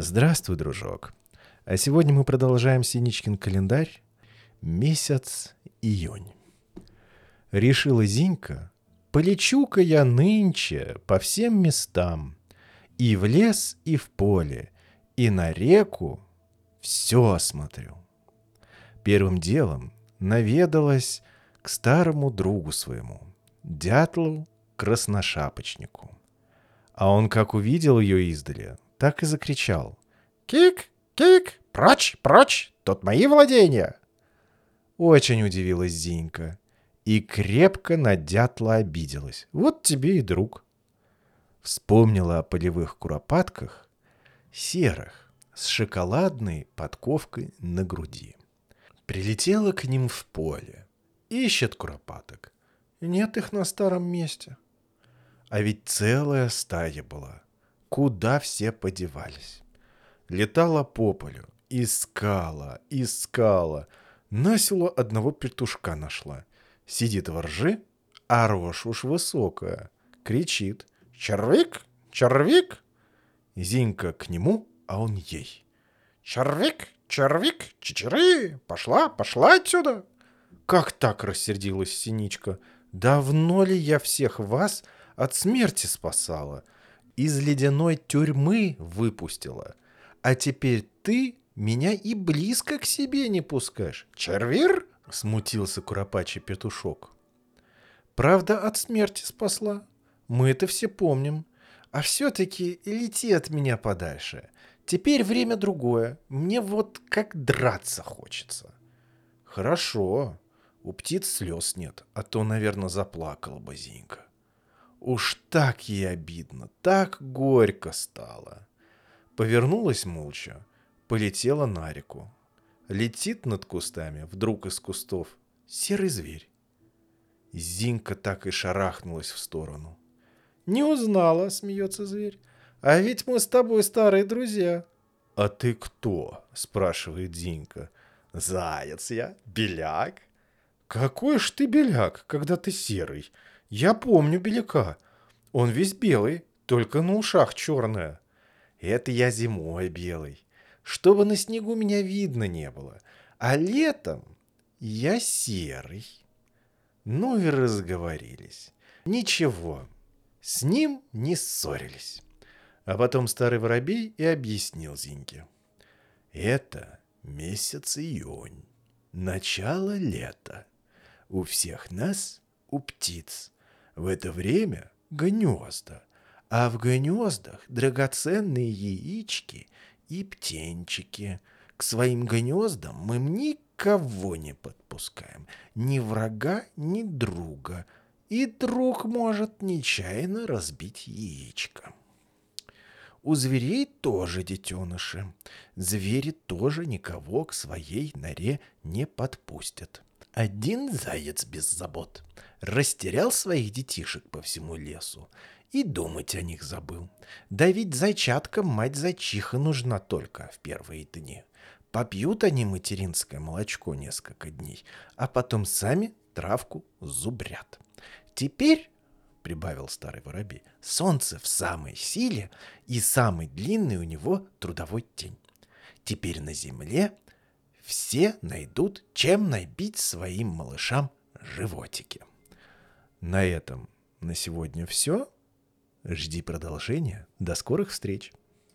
Здравствуй, дружок. А сегодня мы продолжаем Синичкин календарь. Месяц июнь. Решила Зинька, полечу-ка я нынче по всем местам. И в лес, и в поле, и на реку все осмотрю. Первым делом наведалась к старому другу своему, дятлу красношапочнику. А он как увидел ее издали, так и закричал. «Кик! Кик! Прочь! Прочь! Тут мои владения!» Очень удивилась Зинька и крепко на дятла обиделась. Вот тебе и друг. Вспомнила о полевых куропатках, серых, с шоколадной подковкой на груди. Прилетела к ним в поле. Ищет куропаток. Нет их на старом месте. А ведь целая стая была. Куда все подевались? Летала по полю, искала, искала. На село одного петушка нашла. Сидит во ржи, а рожь уж высокая. Кричит. «Червик! Червик!» Зинька к нему, а он ей. «Червик! Червик! Чечеры! Пошла, пошла отсюда!» «Как так?» — рассердилась Синичка. «Давно ли я всех вас от смерти спасала? Из ледяной тюрьмы выпустила. А теперь ты меня и близко к себе не пускаешь. Червир?» — смутился куропачий петушок. «Правда, от смерти спасла. Мы это все помним. А все-таки лети от меня подальше. Теперь время другое. Мне вот как драться хочется». «Хорошо. У птиц слез нет, а то, наверное, заплакала бы Зинька. Уж так ей обидно, так горько стало. Повернулась молча, полетела на реку. Летит над кустами, вдруг из кустов, серый зверь. Зинка так и шарахнулась в сторону. «Не узнала», — смеется зверь. «А ведь мы с тобой старые друзья». «А ты кто?» — спрашивает Зинка. «Заяц я, беляк». «Какой ж ты беляк, когда ты серый? Я помню беляка. Он весь белый, только на ушах черная». «Это я зимой белый, чтобы на снегу меня видно не было. А летом я серый». Ну и разговорились. Ничего, с ним не ссорились. А потом старый воробей и объяснил Зиньке. Это месяц июнь, начало лета. У всех нас, у птиц, в это время гнезда, а в гнездах драгоценные яички и птенчики. К своим гнездам мы никого не подпускаем, ни врага, ни друга, и друг может нечаянно разбить яичко. У зверей тоже детеныши. Звери тоже никого к своей норе не подпустят. Один заяц без забот растерял своих детишек по всему лесу и думать о них забыл. Да ведь зайчаткам мать зайчиха нужна только в первые дни. Попьют они материнское молочко несколько дней, а потом сами травку зубрят. Теперь прибавил старый воробей. Солнце в самой силе, и самый длинный у него трудовой день. Теперь на земле все найдут, чем набить своим малышам животики. На этом на сегодня все. Жди продолжения. До скорых встреч.